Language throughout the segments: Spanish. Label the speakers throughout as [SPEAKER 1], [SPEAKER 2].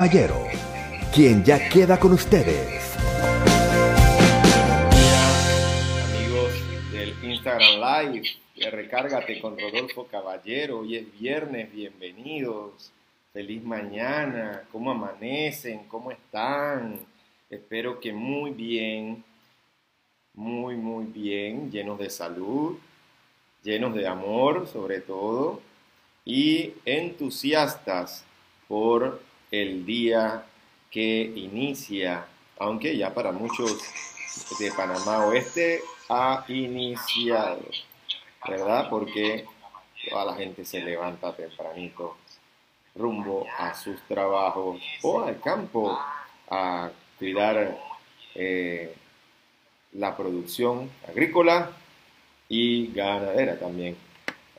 [SPEAKER 1] Caballero, quien ya queda con ustedes.
[SPEAKER 2] Amigos del Instagram Live, de Recárgate con Rodolfo Caballero. Hoy es viernes, bienvenidos. Feliz mañana. ¿Cómo amanecen? ¿Cómo están? Espero que muy bien, muy, muy bien, llenos de salud, llenos de amor sobre todo y entusiastas por el día que inicia, aunque ya para muchos de Panamá Oeste ha iniciado, ¿verdad? Porque toda la gente se levanta tempranito rumbo a sus trabajos o al campo a cuidar eh, la producción agrícola y ganadera también.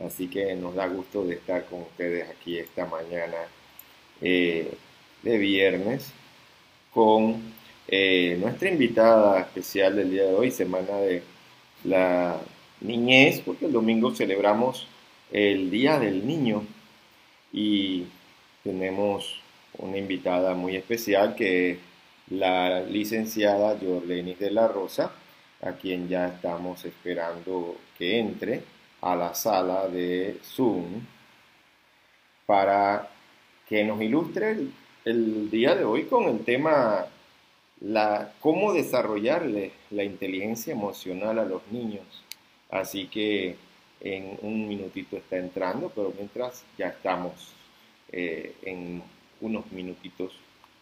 [SPEAKER 2] Así que nos da gusto de estar con ustedes aquí esta mañana eh, de viernes con eh, nuestra invitada especial del día de hoy, Semana de la Niñez, porque el domingo celebramos el Día del Niño. Y tenemos una invitada muy especial que es la licenciada Jorlenis de la Rosa, a quien ya estamos esperando que entre a la sala de Zoom para que nos ilustre el, día de hoy con el tema la, cómo desarrollarle la inteligencia emocional a los niños. Así que en un minutito está entrando, pero mientras ya estamos eh, en unos minutitos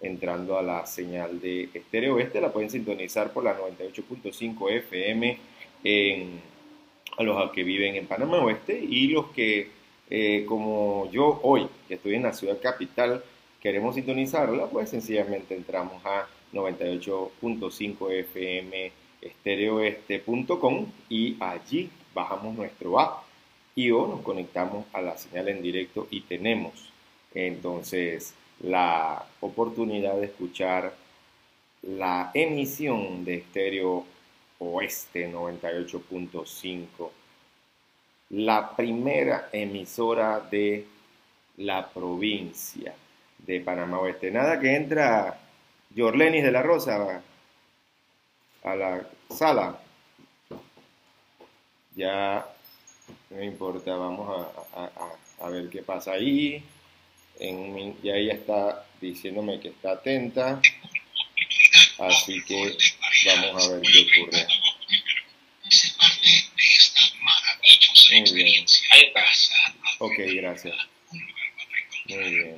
[SPEAKER 2] entrando a la señal de estéreo este, la pueden sintonizar por la 98.5 FM a los que viven en Panamá Oeste y los que, eh, como yo hoy, que estoy en la ciudad capital, queremos sintonizarla, pues sencillamente entramos a 98.5 FM estereoeste.com y allí bajamos nuestro app y o nos conectamos a la señal en directo y tenemos entonces la oportunidad de escuchar la emisión de Estéreo Oeste 98.5, la primera emisora de la provincia de Panamá Oeste. Nada que entra Jorlenis de la Rosa a la sala. Ya no importa, vamos a, ver qué pasa ahí. En, ya ella está diciéndome que está atenta. Así que vamos a ver qué ocurre. Muy bien. Ok, gracias. Muy bien.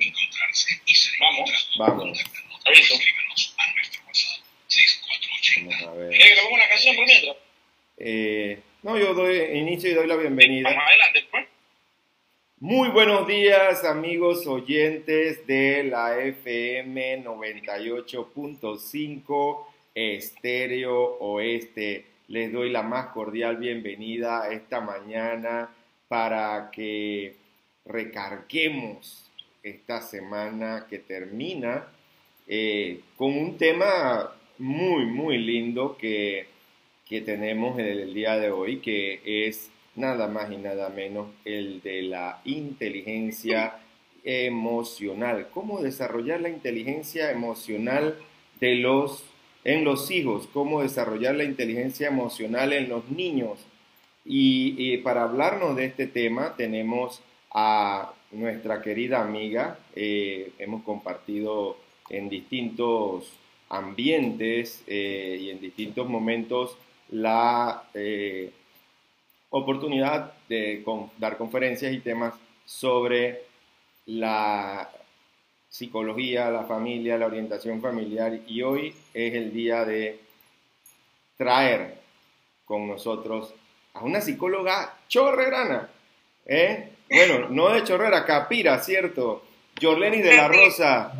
[SPEAKER 2] Vamos. Vamos. Aviso. Vamos a ver. ¿Quieres que una canción por mientras? Eh, no, yo doy inicio y doy la bienvenida. Vamos adelante, pues. Muy buenos días, amigos oyentes de la FM 98.5 Estéreo Oeste. Les doy la más cordial bienvenida esta mañana para que recarguemos esta semana que termina eh, con un tema muy, muy lindo que, que tenemos en el día de hoy, que es nada más y nada menos el de la inteligencia emocional. ¿Cómo desarrollar la inteligencia emocional de los, en los hijos? ¿Cómo desarrollar la inteligencia emocional en los niños? Y, para hablarnos de este tema tenemos a nuestra querida amiga. Eh, hemos compartido en distintos ambientes eh, y en distintos momentos la eh, oportunidad de dar conferencias y temas sobre la psicología, la familia, la orientación familiar y hoy es el día de traer con nosotros a una psicóloga chorrerana, ¿eh? Bueno, no de Chorrera, Capira, ¿cierto? Jorleni de la Rosa,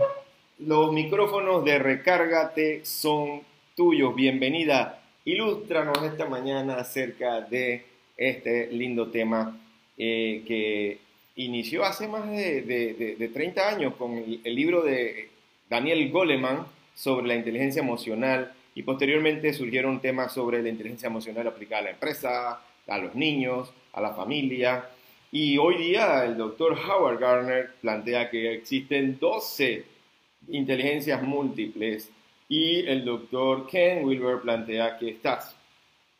[SPEAKER 2] los micrófonos de Recárgate son tuyos. Bienvenida. Ilústranos esta mañana acerca de este lindo tema eh, que inició hace más de, 30 años con el, el, libro de Daniel Goleman sobre la inteligencia emocional y posteriormente surgieron temas sobre la inteligencia emocional aplicada a la empresa, a los niños, a la familia. Y hoy día el doctor Howard Gardner plantea que existen 12 inteligencias múltiples y el doctor Ken Wilber plantea que estas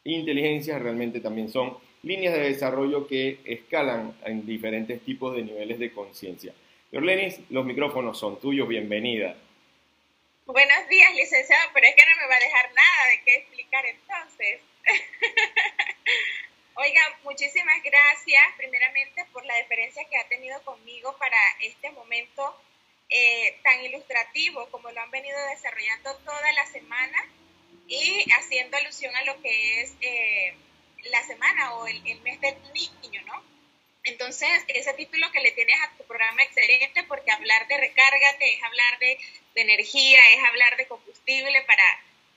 [SPEAKER 2] inteligencias realmente también son líneas de desarrollo que escalan en diferentes tipos de niveles de conciencia. Lenis, los micrófonos son tuyos, bienvenida.
[SPEAKER 3] Buenos días, licenciado, pero es que no me va a dejar nada de qué explicar entonces. Oiga, muchísimas gracias primeramente por la deferencia que ha tenido conmigo para este momento eh, tan ilustrativo como lo han venido desarrollando toda la semana y haciendo alusión a lo que es eh, la semana o el, el, mes del niño, ¿no? Entonces, ese título que le tienes a tu programa excelente porque hablar de recárgate es hablar de, de energía, es hablar de combustible para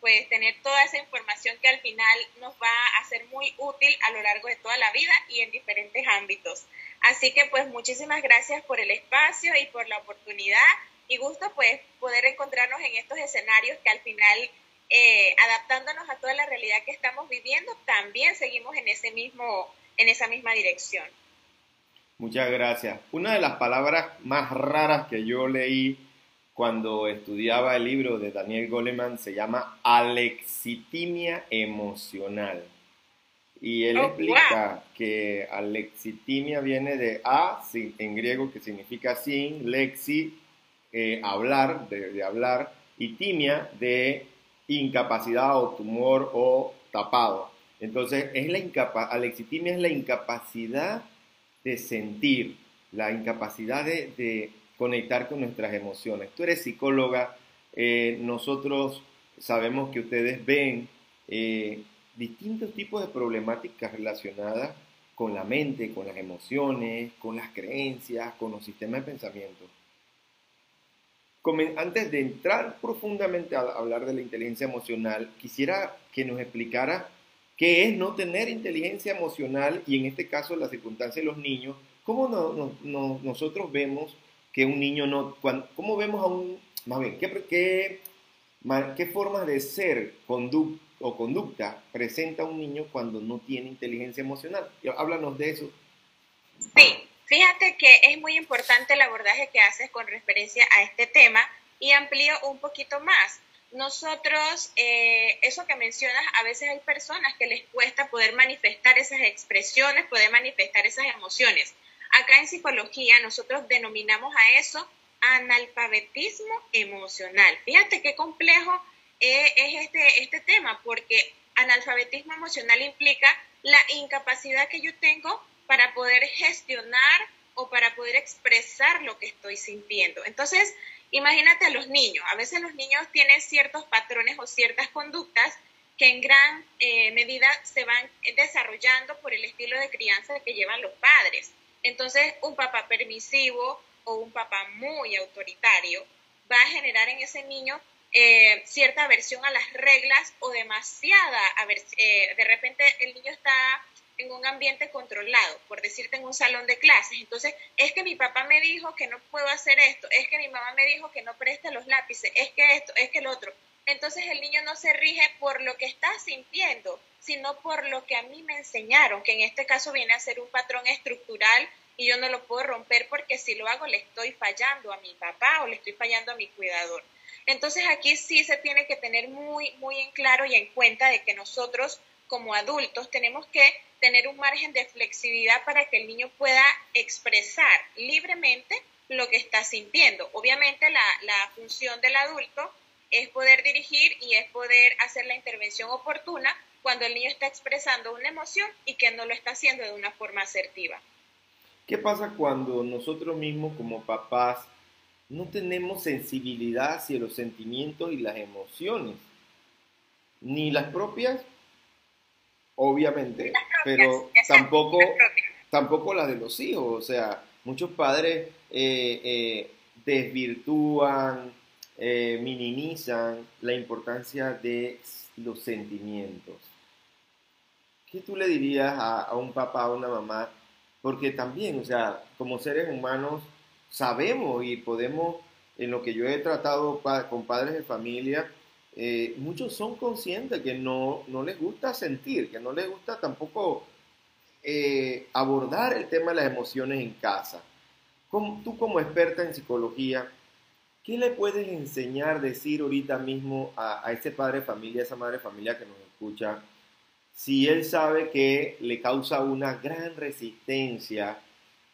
[SPEAKER 3] pues tener toda esa información que al final nos va a ser muy útil a lo largo de toda la vida y en diferentes ámbitos. Así que pues muchísimas gracias por el espacio y por la oportunidad y gusto pues poder encontrarnos en estos escenarios que al final eh, adaptándonos a toda la realidad que estamos viviendo también seguimos en ese mismo en esa misma dirección.
[SPEAKER 2] Muchas gracias. Una de las palabras más raras que yo leí cuando estudiaba el libro de Daniel Goleman se llama Alexitimia emocional. Y él oh, explica que alexitimia viene de a, en griego, que significa sin, lexi, eh, hablar, de, hablar, y timia, de incapacidad o tumor o tapado. Entonces, es la alexitimia es la incapacidad de sentir, la incapacidad de conectar con nuestras emociones. Tú eres psicóloga, eh, nosotros sabemos que ustedes ven eh, distintos tipos de problemáticas relacionadas con la mente, con las emociones, con las creencias, con los sistemas de pensamiento. Antes de entrar profundamente a hablar de la inteligencia emocional, quisiera que nos explicara qué es no tener inteligencia emocional y en este caso la circunstancia de los niños, cómo nosotros vemos que un niño no... ¿Cómo vemos a un... Más bien, ¿qué, qué, formas de ser o conducta presenta un niño cuando no tiene inteligencia emocional? Háblanos de eso.
[SPEAKER 3] Sí, fíjate que es muy importante el abordaje que haces con referencia a este tema y amplío un poquito más. Nosotros, eh, eso que mencionas, a veces hay personas que les cuesta poder manifestar esas expresiones, poder manifestar esas emociones. Acá en psicología nosotros denominamos a eso analfabetismo emocional. Fíjate qué complejo eh, es este, este tema, porque analfabetismo emocional implica la incapacidad que yo tengo para poder gestionar o para poder expresar lo que estoy sintiendo. Entonces, imagínate a los niños. A veces los niños tienen ciertos patrones o ciertas conductas que en gran eh, medida se van desarrollando por el estilo de crianza que llevan los padres. Entonces, un papá permisivo o un papá muy autoritario va a generar en ese niño eh, cierta aversión a las reglas o demasiada eh, de repente el niño está en un ambiente controlado, por decirte en un salón de clases. Entonces, es que mi papá me dijo que no puedo hacer esto, es que mi mamá me dijo que no preste los lápices, es que esto, es que el otro. Entonces el niño no se rige por lo que está sintiendo, sino por lo que a mí me enseñaron, que en este caso viene a ser un patrón estructural y yo no lo puedo romper porque si lo hago le estoy fallando a mi papá o le estoy fallando a mi cuidador. Entonces aquí sí se tiene que tener muy, muy en claro y en cuenta de que nosotros como adultos tenemos que tener un margen de flexibilidad para que el niño pueda expresar libremente lo que está sintiendo. Obviamente la, la función del adulto es poder dirigir y es poder hacer la intervención oportuna cuando el niño está expresando una emoción y que no lo está haciendo de una forma asertiva.
[SPEAKER 2] ¿Qué pasa cuando nosotros mismos como papás no tenemos sensibilidad hacia los sentimientos y las emociones? Ni las propias, obviamente, pero tampoco, tampoco las de los hijos. O sea, muchos padres eh, eh, desvirtúan, eh, minimizan la importancia de los sentimientos. ¿Qué tú le dirías a, un papá o una mamá? Porque también, o sea, como seres humanos sabemos y podemos, en lo que yo he tratado con padres de familia, eh, muchos son conscientes que no, no, les gusta sentir, que no les gusta tampoco eh, abordar el tema de las emociones en casa. tú como experta en psicología, ¿qué le puedes enseñar, decir ahorita mismo a, ese padre de familia, a esa madre de familia que nos escucha, si él sabe que le causa una gran resistencia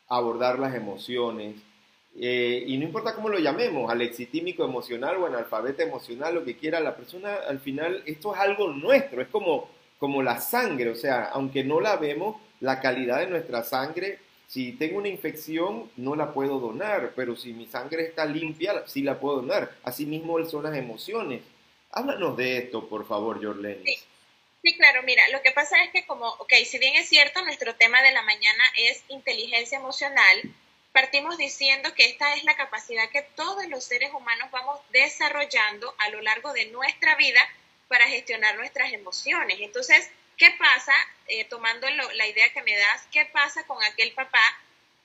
[SPEAKER 2] abordar las emociones? Eh, y no importa cómo lo llamemos, alexitímico emocional o analfabeto emocional, lo que quiera, la persona al final, esto es algo nuestro, es como, como la sangre, o sea, aunque no la vemos, la calidad de nuestra sangre, si tengo una infección, no la puedo donar, pero si mi sangre está limpia, sí la puedo donar. Asimismo son las emociones. Háblanos de esto, por favor, Jorlen.
[SPEAKER 3] Sí. sí, claro, mira, lo que pasa es que como, ok, si bien es cierto, nuestro tema de la mañana es inteligencia emocional, partimos diciendo que esta es la capacidad que todos los seres humanos vamos desarrollando a lo largo de nuestra vida para gestionar nuestras emociones. Entonces, ¿qué pasa, eh, tomando la idea que me das, qué pasa con aquel papá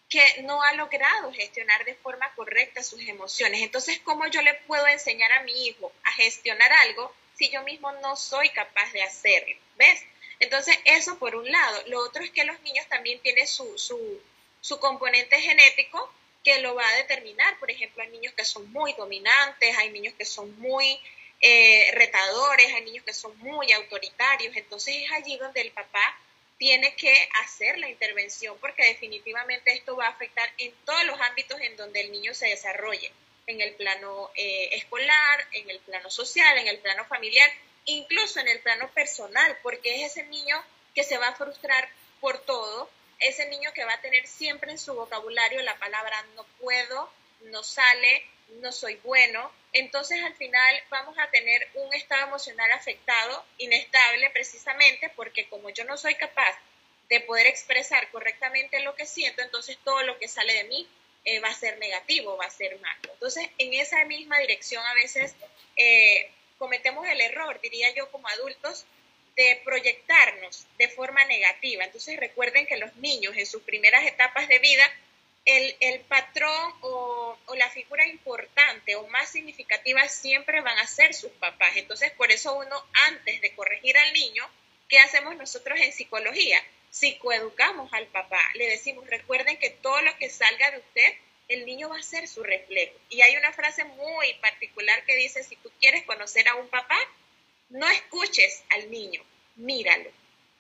[SPEAKER 3] que no ha logrado gestionar de forma correcta sus emociones? Entonces, ¿cómo yo le puedo enseñar a mi hijo a gestionar algo si yo mismo no soy capaz de hacerlo? ¿Ves? Entonces, eso por un lado. Lo otro es que los niños también tienen su, su su componente genético que lo va a determinar. Por ejemplo, hay niños que son muy dominantes, hay niños que son muy eh, retadores, hay niños que son muy autoritarios. Entonces es allí donde el papá tiene que hacer la intervención porque definitivamente esto va a afectar en todos los ámbitos en donde el niño se desarrolle, en el plano eh, escolar, en el plano social, en el plano familiar, incluso en el plano personal, porque es ese niño que se va a frustrar por todo ese niño que va a tener siempre en su vocabulario la palabra no puedo, no sale, no soy bueno, entonces al final vamos a tener un estado emocional afectado, inestable precisamente porque como yo no soy capaz de poder expresar correctamente lo que siento, entonces todo lo que sale de mí eh, va a ser negativo, va a ser malo. Entonces en esa misma dirección a veces eh, cometemos el error, diría yo como adultos, de proyectarnos de forma negativa. Entonces recuerden que los niños en sus primeras etapas de vida, el, el patrón o, o, la figura importante o más significativa siempre van a ser sus papás. Entonces por eso uno antes de corregir al niño, ¿qué hacemos nosotros en psicología? Psicoeducamos al papá, le decimos, recuerden que todo lo que salga de usted, el niño va a ser su reflejo. Y hay una frase muy particular que dice, si tú quieres conocer a un papá, no escuches al niño, míralo,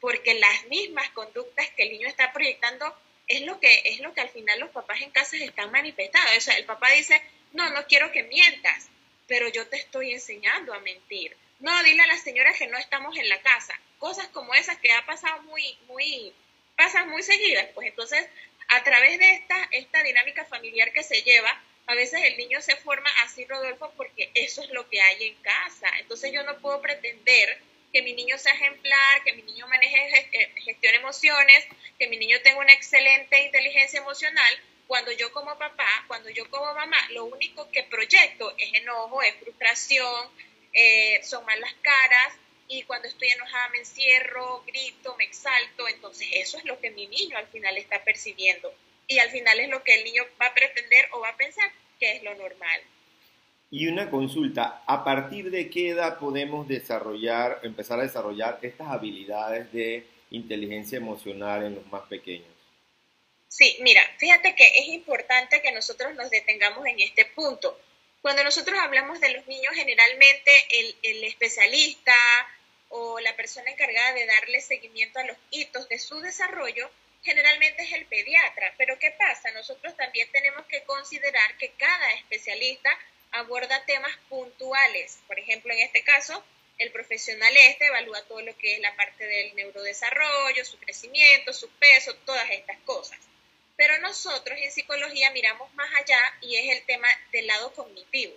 [SPEAKER 3] porque las mismas conductas que el niño está proyectando es lo que es lo que al final los papás en casa están manifestando. O sea, el papá dice, "No, no quiero que mientas, pero yo te estoy enseñando a mentir." No, dile a la señora que no estamos en la casa. Cosas como esas que ha pasado muy muy pasan muy seguidas, pues entonces a través de esta esta dinámica familiar que se lleva a veces el niño se forma así, Rodolfo, porque eso es lo que hay en casa. Entonces yo no puedo pretender que mi niño sea ejemplar, que mi niño maneje eh, gestión emociones, que mi niño tenga una excelente inteligencia emocional, cuando yo como papá, cuando yo como mamá, lo único que proyecto es enojo, es frustración, eh, son malas caras, y cuando estoy enojada me encierro, grito, me exalto, entonces eso es lo que mi niño al final está percibiendo y al final es lo que el niño va a pretender o va a pensar que es lo normal.
[SPEAKER 2] Y una consulta, ¿a partir de qué edad podemos desarrollar, empezar a desarrollar estas habilidades de inteligencia emocional en los más pequeños?
[SPEAKER 3] Sí, mira, fíjate que es importante que nosotros nos detengamos en este punto. Cuando nosotros hablamos de los niños, generalmente el, el especialista o la persona encargada de darle seguimiento a los hitos de su desarrollo generalmente es el pediatra, pero ¿qué pasa? Nosotros también tenemos que considerar que cada especialista aborda temas puntuales. Por ejemplo, en este caso, el profesional este evalúa todo lo que es la parte del neurodesarrollo, su crecimiento, su peso, todas estas cosas. Pero nosotros en psicología miramos más allá y es el tema del lado cognitivo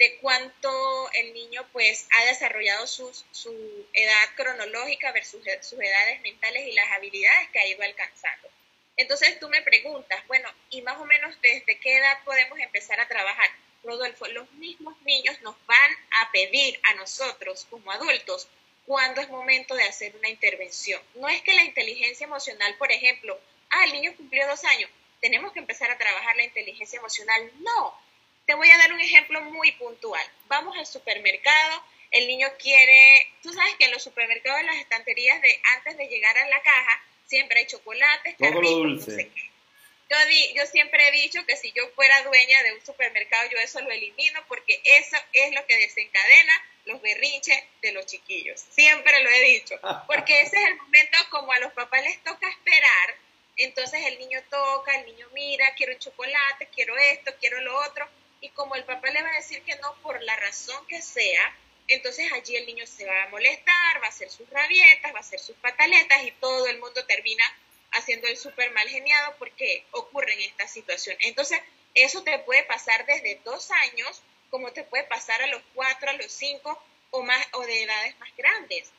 [SPEAKER 3] de cuánto el niño pues ha desarrollado su, su edad cronológica versus sus edades mentales y las habilidades que ha ido alcanzando. Entonces tú me preguntas, bueno, ¿y más o menos desde qué edad podemos empezar a trabajar? Rodolfo, los mismos niños nos van a pedir a nosotros como adultos cuándo es momento de hacer una intervención. No es que la inteligencia emocional, por ejemplo, ah, el niño cumplió dos años, tenemos que empezar a trabajar la inteligencia emocional. No, te voy a dar un ejemplo muy puntual. Vamos al supermercado, el niño quiere, tú sabes que en los supermercados, en las estanterías de antes de llegar a la caja, siempre hay chocolates,
[SPEAKER 2] todo lo dulce.
[SPEAKER 3] yo, di, yo siempre he dicho que si yo fuera dueña de un supermercado, yo eso lo elimino porque eso es lo que desencadena los berrinches de los chiquillos. Siempre lo he dicho. Porque ese es el momento como a los papás les toca esperar. Entonces el niño toca, el niño mira, quiero chocolate, quiero esto, quiero lo otro. Y como el papá le va a decir que no por la razón que sea, entonces allí el niño se va a molestar, va a hacer sus rabietas, va a hacer sus pataletas y todo el mundo termina haciendo el súper mal geniado porque ocurren estas situaciones. Entonces, eso te puede pasar desde dos años, como te puede pasar a los cuatro, a los cinco o, más, o de edades más grandes.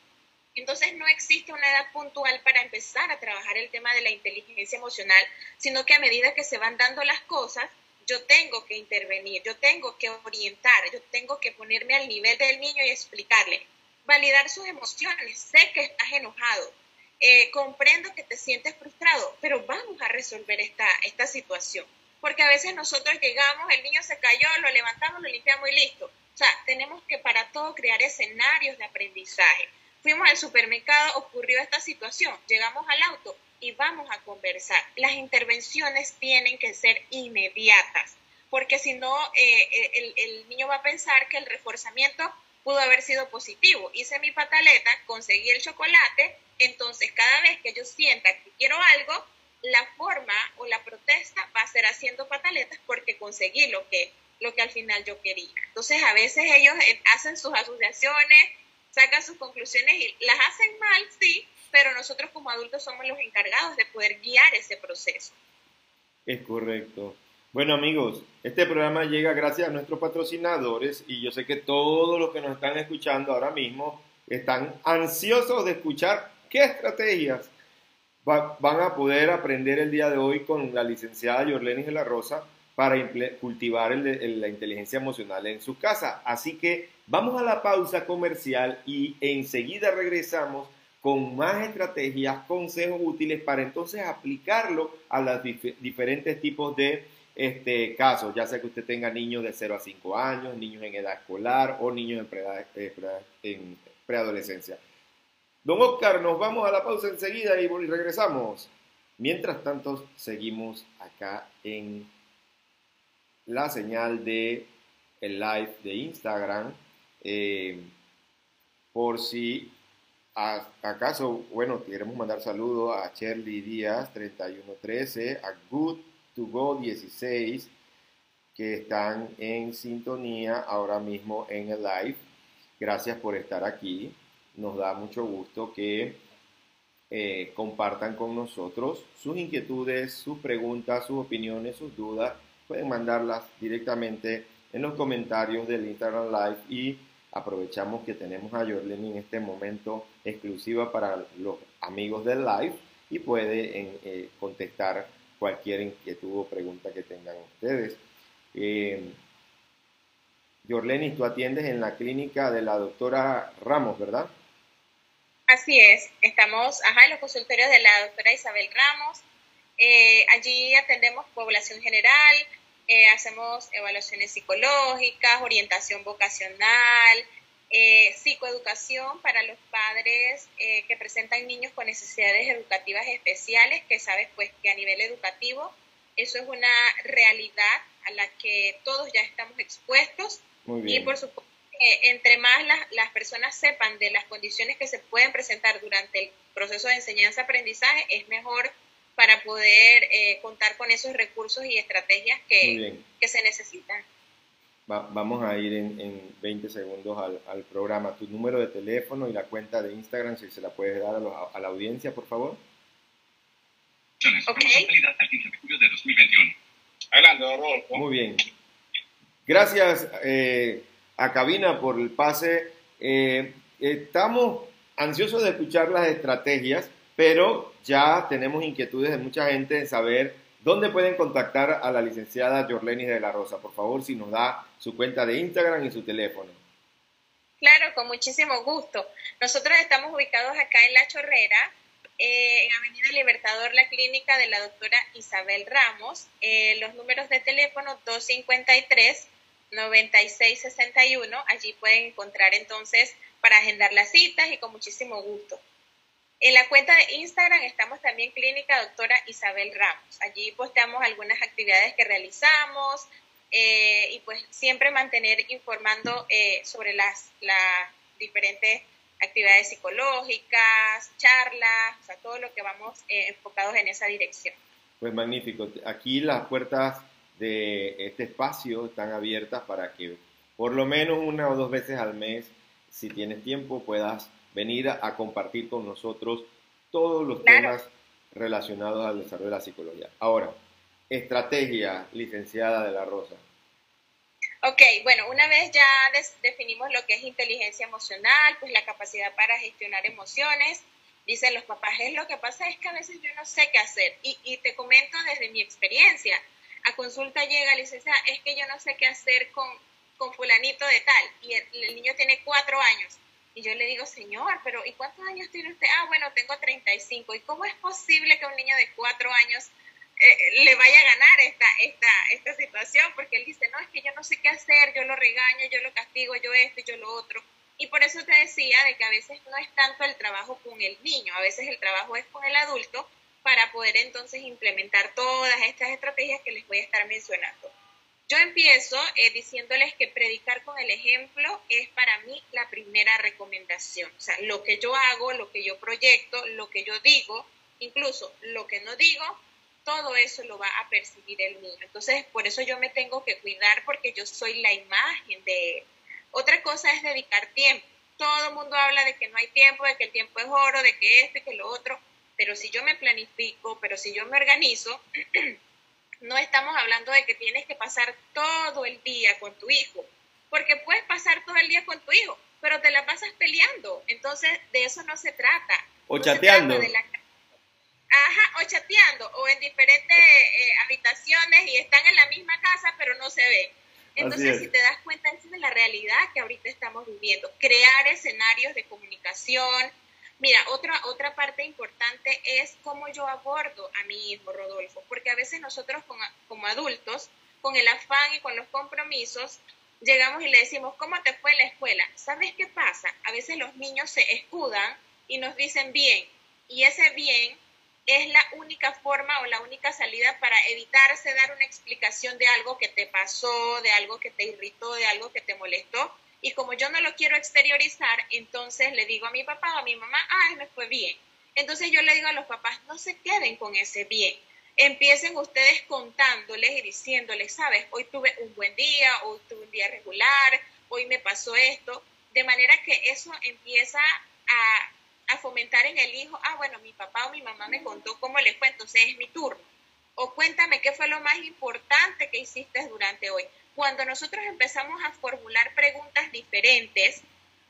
[SPEAKER 3] Entonces, no existe una edad puntual para empezar a trabajar el tema de la inteligencia emocional, sino que a medida que se van dando las cosas, yo tengo que intervenir, yo tengo que orientar, yo tengo que ponerme al nivel del niño y explicarle, validar sus emociones, sé que estás enojado, eh, comprendo que te sientes frustrado, pero vamos a resolver esta, esta situación. Porque a veces nosotros llegamos, el niño se cayó, lo levantamos, lo limpiamos y listo. O sea, tenemos que para todo crear escenarios de aprendizaje. Fuimos al supermercado, ocurrió esta situación, llegamos al auto y vamos a conversar. Las intervenciones tienen que ser inmediatas, porque si no, eh, eh, el, niño va a pensar que el reforzamiento pudo haber sido positivo. Hice mi pataleta, conseguí el chocolate, entonces cada vez que yo sienta que quiero algo, la forma o la protesta va a ser haciendo pataletas porque conseguí lo que, lo que al final yo quería. Entonces a veces ellos eh, hacen sus asociaciones, sacan sus conclusiones y las hacen mal, sí, pero nosotros como adultos somos los encargados de poder guiar ese proceso.
[SPEAKER 2] Es correcto. Bueno amigos, este programa llega gracias a nuestros patrocinadores y yo sé que todos los que nos están escuchando ahora mismo están ansiosos de escuchar qué estrategias van a poder aprender el día de hoy con la licenciada Yorlenis de la Rosa para cultivar la inteligencia emocional en su casa. Así que vamos a la pausa comercial y enseguida regresamos con más estrategias, consejos útiles para entonces aplicarlo a los diferentes tipos de este caso, ya sea que usted tenga niños de 0 a 5 años, niños en edad escolar o niños en, eh, en preadolescencia. Don Oscar, nos vamos a la pausa enseguida y regresamos. Mientras tanto, seguimos acá en la señal de el live de Instagram. Eh, por si acaso, bueno, queremos mandar saludos a Shirley Díaz 3113, a Good to Go 16 que están en sintonía ahora mismo en el live. Gracias por estar aquí. Nos da mucho gusto que eh, compartan con nosotros sus inquietudes, sus preguntas, sus opiniones, sus dudas. Pueden mandarlas directamente en los comentarios del Instagram Live y aprovechamos que tenemos a Jorleni en este momento exclusiva para los amigos del live y puede eh, contestar cualquier inquietud o pregunta que tengan ustedes. Eh, tú atiendes en la clínica de la doctora Ramos, ¿verdad?
[SPEAKER 3] Así es, estamos ajá, en los consultorios de la doctora Isabel Ramos. Eh, allí atendemos población general, eh, hacemos evaluaciones psicológicas, orientación vocacional, eh, psicoeducación para los padres eh, que presentan niños con necesidades educativas especiales, que sabes pues que a nivel educativo eso es una realidad a la que todos ya estamos expuestos. Y por supuesto entre más las, las, personas sepan de las condiciones que se pueden presentar durante el proceso de enseñanza-aprendizaje, es mejor para poder eh, contar con esos recursos y estrategias que, que se necesitan
[SPEAKER 2] vamos a ir en, 20 segundos al, programa. Tu número de teléfono y la cuenta de Instagram, si se la puedes dar a, la audiencia, por favor.
[SPEAKER 3] Ok.
[SPEAKER 2] Muy bien. Gracias eh, a Cabina por el pase. Eh, estamos ansiosos de escuchar las estrategias, pero ya tenemos inquietudes de mucha gente en saber ¿Dónde pueden contactar a la licenciada Jorlenis de la Rosa? Por favor, si nos da su cuenta de Instagram y su teléfono.
[SPEAKER 3] Claro, con muchísimo gusto. Nosotros estamos ubicados acá en La Chorrera, eh, en Avenida Libertador, la clínica de la doctora Isabel Ramos. Eh, los números de teléfono 253-9661. Allí pueden encontrar entonces para agendar las citas y con muchísimo gusto. En la cuenta de Instagram estamos también Clínica Doctora Isabel Ramos. Allí posteamos algunas actividades que realizamos eh, y pues siempre mantener informando eh, sobre las, las diferentes actividades psicológicas, charlas, o sea, todo lo que vamos eh, enfocados en esa dirección.
[SPEAKER 2] Pues magnífico. Aquí las puertas de este espacio están abiertas para que por lo menos una o dos veces al mes, si tienes tiempo, puedas venir a, compartir con nosotros todos los temas relacionados al desarrollo de la psicología. Ahora, estrategia, licenciada de la Rosa.
[SPEAKER 3] Ok, bueno, una vez ya definimos lo que es inteligencia emocional, pues la capacidad para gestionar emociones, dicen los papás, es lo que pasa es que a veces yo no sé qué hacer. Y, y te comento desde mi experiencia. A consulta llega, licenciada, es que yo no sé qué hacer con, con fulanito de tal. Y el, niño tiene cuatro años. Y yo le digo, señor, pero ¿y cuántos años tiene usted? Ah, bueno, tengo 35. ¿Y cómo es posible que un niño de cuatro años eh, le vaya a ganar esta, esta, esta situación? Porque él dice, no, es que yo no sé qué hacer, yo lo regaño, yo lo castigo, yo esto, yo lo otro. Y por eso te decía de que a veces no es tanto el trabajo con el niño, a veces el trabajo es con el adulto para poder entonces implementar todas estas estrategias que les voy a estar mencionando. Yo empiezo eh, diciéndoles que predicar con el ejemplo es para mí la primera recomendación. O sea, lo que yo hago, lo que yo proyecto, lo que yo digo, incluso lo que no digo, todo eso lo va a percibir el niño. Entonces, por eso yo me tengo que cuidar porque yo soy la imagen de él. Otra cosa es dedicar tiempo. Todo el mundo habla de que no hay tiempo, de que el tiempo es oro, de que esto y que lo otro, pero si yo me planifico, pero si yo me organizo, no estamos hablando de que tienes que pasar todo el día con tu hijo, porque puedes pasar todo el día con tu hijo, pero te la pasas peleando. Entonces, de eso no se trata.
[SPEAKER 2] O chateando.
[SPEAKER 3] Ajá, o chateando, o en diferentes eh, habitaciones y están en la misma casa, pero no se ven. Entonces, si te das cuenta, esa es la realidad que ahorita estamos viviendo. Crear escenarios de comunicación, Mira, otra, otra parte importante es cómo yo abordo a mi hijo Rodolfo, porque a veces nosotros como, adultos, con el afán y con los compromisos, llegamos y le decimos, ¿cómo te fue la escuela? ¿Sabes qué pasa? A veces los niños se escudan y nos dicen bien, y ese bien es la única forma o la única salida para evitarse dar una explicación de algo que te pasó, de algo que te irritó, de algo que te molestó, y como yo no lo quiero exteriorizar, entonces le digo a mi papá o a mi mamá, ay, me fue bien. Entonces yo le digo a los papás, no se queden con ese bien. Empiecen ustedes contándoles y diciéndoles, sabes, hoy tuve un buen día, hoy tuve un día regular, hoy me pasó esto. De manera que eso empieza a, a fomentar en el hijo, ah, bueno, mi papá o mi mamá me contó cómo le fue, entonces es mi turno. O cuéntame qué fue lo más importante que hiciste durante hoy cuando nosotros empezamos a formular preguntas diferentes,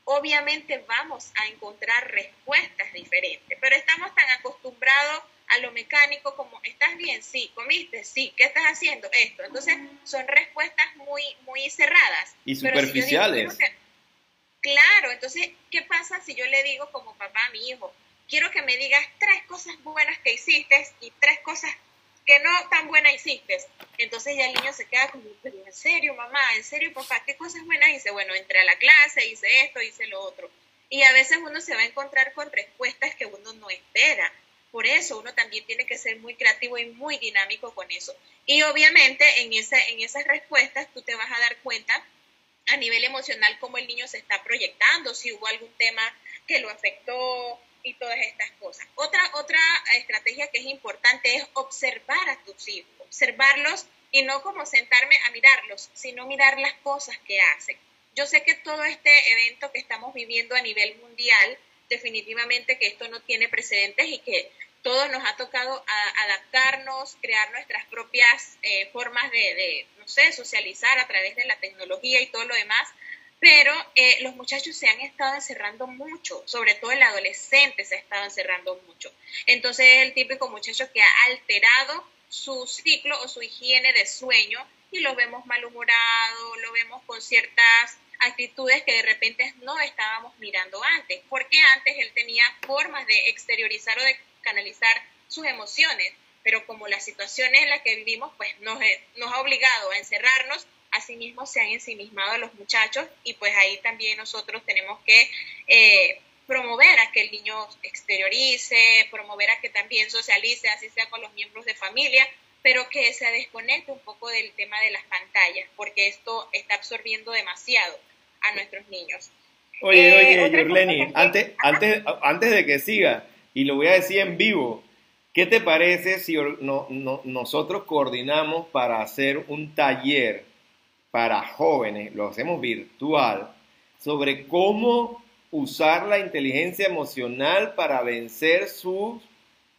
[SPEAKER 3] obviamente vamos a encontrar respuestas diferentes, pero estamos tan acostumbrados a lo mecánico como, ¿estás bien? Sí, comiste, sí, ¿qué estás haciendo? Esto. Entonces, son respuestas muy, muy cerradas.
[SPEAKER 2] Y superficiales.
[SPEAKER 3] claro, entonces, ¿qué pasa si yo le digo como papá a mi hijo, quiero que me digas tres cosas buenas que hiciste y tres cosas que no tan buena hiciste. Entonces ya el niño se queda como, pero en serio, mamá, en serio, papá, ¿qué cosas buenas hice? Bueno, entré a la clase, hice esto, hice lo otro. Y a veces uno se va a encontrar con respuestas que uno no espera. Por eso uno también tiene que ser muy creativo y muy dinámico con eso. Y obviamente en, esa, en esas respuestas tú te vas a dar cuenta a nivel emocional cómo el niño se está proyectando, si hubo algún tema que lo afectó, y todas estas cosas. Otra, otra estrategia que es importante es observar a tus hijos, observarlos y no como sentarme a mirarlos, sino mirar las cosas que hacen. Yo sé que todo este evento que estamos viviendo a nivel mundial, definitivamente que esto no tiene precedentes y que todo nos ha tocado adaptarnos, crear nuestras propias eh, formas de, de, no sé, socializar a través de la tecnología y todo lo demás, pero eh, los muchachos se han estado encerrando mucho, sobre todo el adolescente se ha estado encerrando mucho. Entonces es el típico muchacho que ha alterado su ciclo o su higiene de sueño y lo vemos malhumorado, lo vemos con ciertas actitudes que de repente no estábamos mirando antes, porque antes él tenía formas de exteriorizar o de canalizar sus emociones, pero como la situación en la que vivimos pues nos, nos ha obligado a encerrarnos asimismo se han ensimismado los muchachos y pues ahí también nosotros tenemos que eh, promover a que el niño exteriorice, promover a que también socialice, así sea con los miembros de familia, pero que se desconecte un poco del tema de las pantallas, porque esto está absorbiendo demasiado a nuestros niños.
[SPEAKER 2] Oye, eh, oye, Yurleni, antes, antes, antes de que siga, y lo voy a decir en vivo, ¿qué te parece si no, nosotros coordinamos para hacer un taller para jóvenes, lo hacemos virtual, sobre cómo usar la inteligencia emocional para vencer sus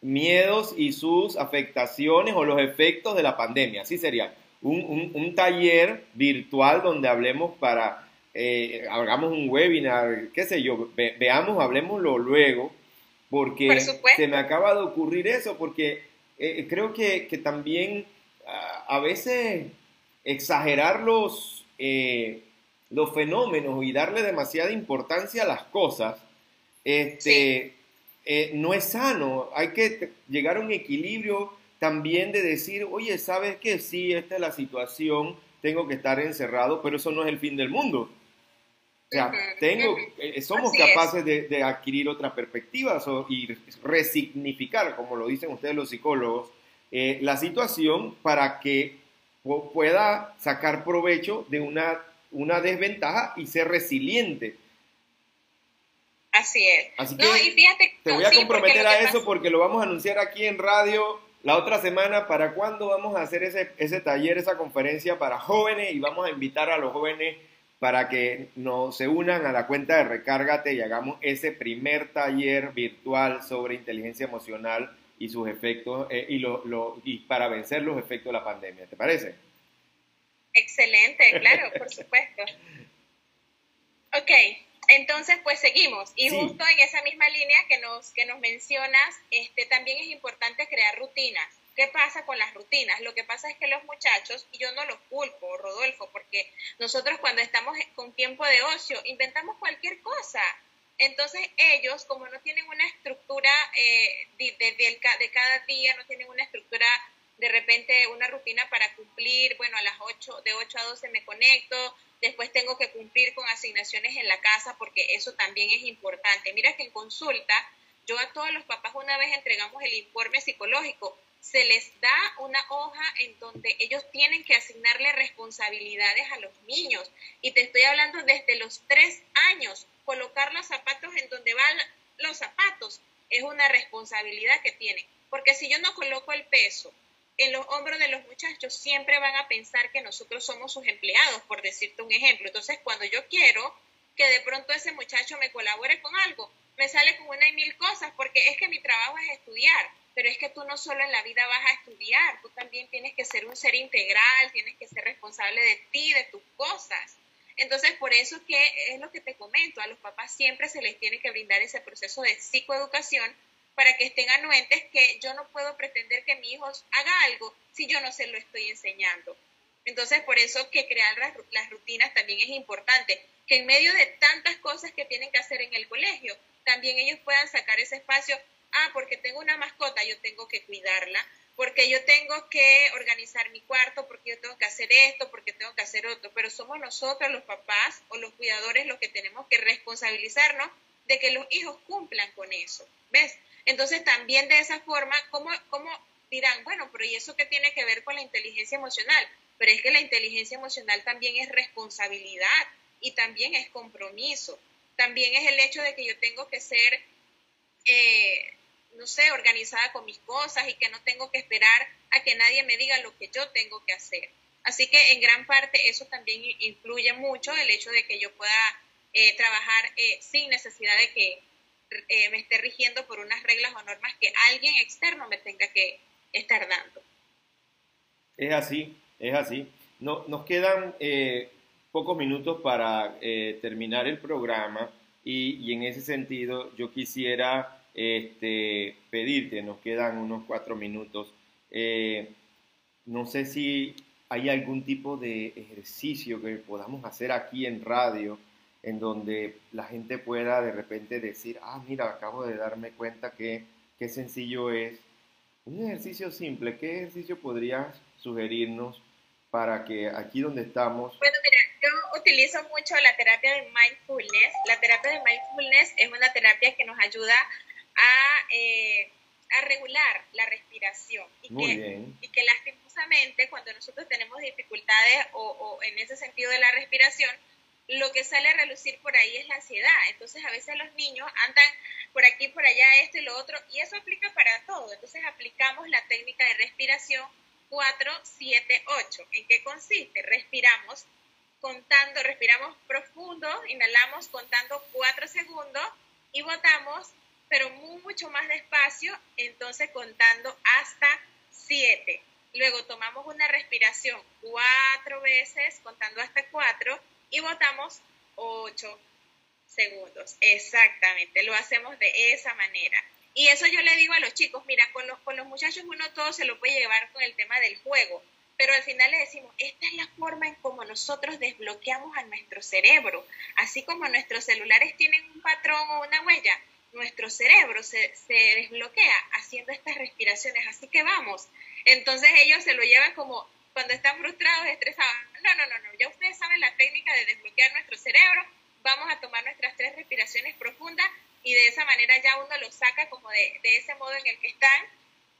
[SPEAKER 2] miedos y sus afectaciones o los efectos de la pandemia. Así sería. Un, taller virtual donde hablemos para, eh, hagamos un webinar, qué sé yo, veamos, hablemoslo luego, porque se me acaba de ocurrir eso, porque eh, creo que, también a, veces exagerar los, eh, los fenómenos y darle demasiada importancia a las cosas, este, eh, no es sano. Hay que llegar a un equilibrio también de decir, oye, ¿sabes qué? Sí, esta es la situación, tengo que estar encerrado, pero eso no es el fin del mundo. O sea, tengo, eh, somos capaces de, adquirir otra perspectiva y resignificar, como lo dicen ustedes los psicólogos, eh, la situación para que pueda sacar provecho de una, una desventaja y ser resiliente.
[SPEAKER 3] Así es.
[SPEAKER 2] Así que te voy a comprometer a eso porque lo vamos a anunciar aquí en radio la otra semana. ¿Para cuándo vamos a hacer ese, ese taller, esa conferencia para jóvenes? Y vamos a invitar a los jóvenes para que nos se unan a la cuenta de Recárgate y hagamos ese primer taller virtual sobre inteligencia emocional y sus efectos eh, y, lo, lo, y para vencer los efectos de la pandemia. ¿Te parece?
[SPEAKER 3] Excelente, claro, por supuesto. Ok, entonces, pues seguimos. Y justo en esa misma línea que nos, que nos mencionas, este, también es importante crear rutinas. ¿Qué pasa con las rutinas? Lo que pasa es que los muchachos, y yo no los culpo, Rodolfo, porque nosotros cuando estamos con tiempo de ocio inventamos cualquier cosa. Entonces ellos, como no tienen una estructura eh, de, de, cada día, no tienen una estructura de repente una rutina para cumplir, bueno, a las 8, de 8 a 12 me conecto, después tengo que cumplir con asignaciones en la casa porque eso también es importante. Mira que en consulta, yo a todos los papás una vez entregamos el informe psicológico, se les da una hoja en donde ellos tienen que asignarle responsabilidades a los niños. Y te estoy hablando desde los tres años, colocar los zapatos en donde van los zapatos es una responsabilidad que tienen. Porque si yo no coloco el peso, en los hombros de los muchachos siempre van a pensar que nosotros somos sus empleados, por decirte un ejemplo. Entonces, cuando yo quiero que de pronto ese muchacho me colabore con algo, me sale con una y mil cosas, porque es que mi trabajo es estudiar, pero es que tú no solo en la vida vas a estudiar, tú también tienes que ser un ser integral, tienes que ser responsable de ti, de tus cosas. Entonces, por eso que es lo que te comento, a los papás siempre se les tiene que brindar ese proceso de psicoeducación para que estén anuentes que yo no puedo pretender que mi hijo haga algo si yo no se lo estoy enseñando. Entonces, por eso que crear las, rutinas también es importante, que en medio de tantas cosas que tienen que hacer en el colegio, también ellos puedan sacar ese espacio, ah, porque tengo una mascota, yo tengo que cuidarla, porque yo tengo que organizar mi cuarto, porque yo tengo que hacer esto, porque tengo que hacer otro, pero somos nosotros los papás o los cuidadores los que tenemos que responsabilizarnos de que los hijos cumplan con eso, ¿ves? Entonces también de esa forma, ¿cómo, ¿cómo dirán, bueno, pero ¿y eso qué tiene que ver con la inteligencia emocional? Pero es que la inteligencia emocional también es responsabilidad y también es compromiso. También es el hecho de que yo tengo que ser, eh, no sé, organizada con mis cosas y que no tengo que esperar a que nadie me diga lo que yo tengo que hacer. Así que en gran parte eso también influye mucho el hecho de que yo pueda eh, trabajar eh, sin necesidad de que eh, me esté rigiendo por unas reglas o normas que alguien externo me tenga que estar dando.
[SPEAKER 2] Es así, es así. No, nos quedan eh, pocos minutos para terminar el programa y, en ese sentido yo quisiera este, pedirte, nos quedan unos cuatro minutos, no sé si hay algún tipo de ejercicio que podamos hacer aquí en radio en donde la gente pueda de repente decir, ah, mira, acabo de darme cuenta que qué sencillo es. Un ejercicio simple, ¿qué ejercicio podrías sugerirnos para que aquí donde estamos...
[SPEAKER 3] Bueno, mira, yo utilizo mucho la terapia de mindful mindfulness. La terapia de mindfulness es una terapia que nos ayuda a, eh, a regular la respiración y que, y que lastimosamente cuando nosotros tenemos dificultades o, o en ese sentido de la respiración, lo que sale a relucir por ahí es la ansiedad. Entonces a veces los niños andan por aquí, por allá, esto y lo otro, y eso aplica para todo. Entonces aplicamos la técnica de respiración 4, 7, 8. ¿En qué consiste? Respiramos contando, respiramos profundo, inhalamos contando 4 segundos y botamos, pero mucho más despacio, entonces contando hasta 7. Luego tomamos una respiración cuatro veces, contando hasta 4 y botamos 8 segundos. Exactamente, lo hacemos de esa manera. Y eso yo le digo a los chicos, mira, con los, con los muchachos uno todo se lo puede llevar con el tema del juego, pero al final le decimos, esta es la forma en cómo nosotros desbloqueamos a nuestro cerebro, así como nuestros celulares tienen un patrón o una huella, nuestro cerebro se, se desbloquea haciendo estas respiraciones, así que vamos. Entonces ellos se lo llevan como cuando están frustrados, estresados. No, no, no, no, ya ustedes saben la técnica de desbloquear nuestro cerebro, vamos a tomar nuestras tres respiraciones profundas y de esa manera ya uno lo saca como de, ese modo en el que están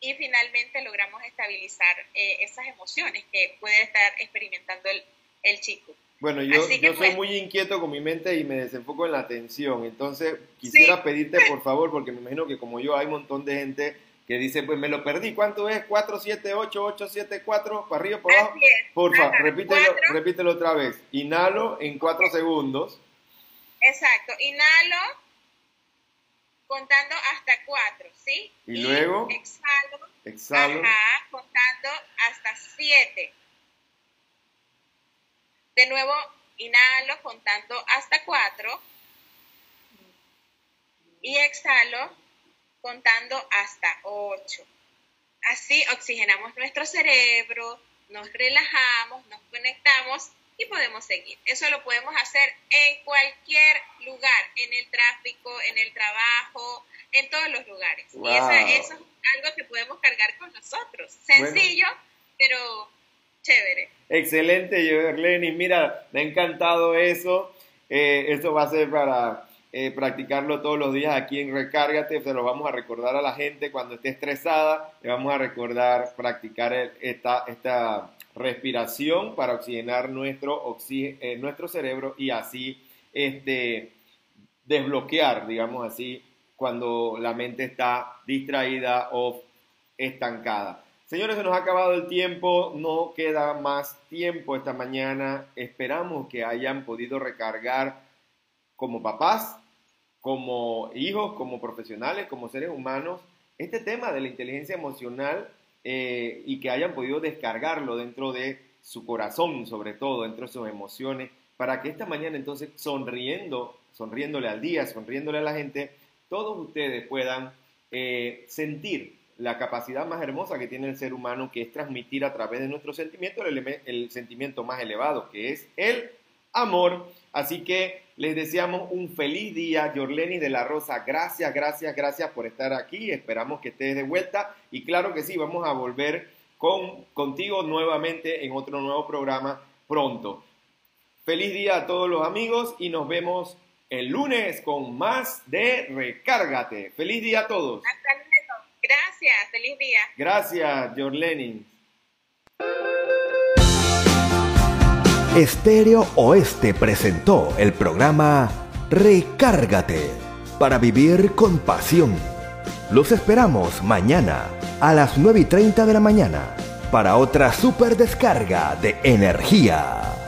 [SPEAKER 3] y finalmente logramos estabilizar eh, esas emociones que puede estar experimentando el, el chico.
[SPEAKER 2] Bueno, yo, yo soy pues muy inquieto con mi mente y me desenfoco en la atención, entonces quisiera pedirte por favor, porque me imagino que como yo hay un montón de gente que dice, pues me lo perdí, ¿cuánto es? 4, 7, 8, 8, 7, 4, para arriba, para abajo. Por favor, repítelo, repítelo otra vez. Inhalo en 4 segundos.
[SPEAKER 3] Exacto, inhalo contando hasta cuatro, ¿sí?
[SPEAKER 2] Y, luego
[SPEAKER 3] exhalo,
[SPEAKER 2] exhalo.
[SPEAKER 3] Ajá, contando hasta siete. De nuevo, inhalo contando hasta cuatro. Y exhalo contando hasta ocho. Así oxigenamos nuestro cerebro, nos relajamos, nos conectamos y podemos seguir. Eso lo podemos hacer en cualquier lugar, en el tráfico, en el trabajo, en todos los lugares. Y eso es algo que podemos cargar con nosotros. Sencillo, pero chévere.
[SPEAKER 2] Excelente, Lenny. Mira, me ha encantado eso. Eh, esto va a ser para eh, practicarlo todos los días aquí en Recárgate. Se lo vamos a recordar a la gente cuando esté estresada. Le vamos a recordar practicar esta, respiración para oxigenar nuestro, eh, cerebro y así este, desbloquear, digamos así, cuando la mente está distraída o estancada. Señores, se nos ha acabado el tiempo, no queda más tiempo esta mañana. Esperamos que hayan podido recargar como papás, como hijos, como profesionales, como seres humanos, este tema de la inteligencia emocional eh, y que hayan podido descargarlo dentro de su corazón, sobre todo, dentro de sus emociones, para que esta mañana entonces sonriendo, sonriéndole al día, sonriéndole a la gente, todos ustedes puedan eh, sentir la capacidad más hermosa que tiene el ser humano, que es transmitir a través de nuestro sentimiento el, sentimiento más elevado, que es el amor. Así que les deseamos un feliz día, Yorleni de la Rosa. Gracias, gracias, gracias por estar aquí. Esperamos que estés de vuelta. Y claro que sí, vamos a volver con, contigo nuevamente en otro nuevo programa pronto. Feliz día a todos los amigos y nos vemos el lunes con más de Recárgate. Feliz día a todos.
[SPEAKER 3] Gracias, feliz día.
[SPEAKER 2] Gracias, Yorleni.
[SPEAKER 1] Estéreo Oeste presentó el programa Recárgate para vivir con pasión. Los esperamos mañana a las 9 y 30 de la mañana para otra super descarga de energía.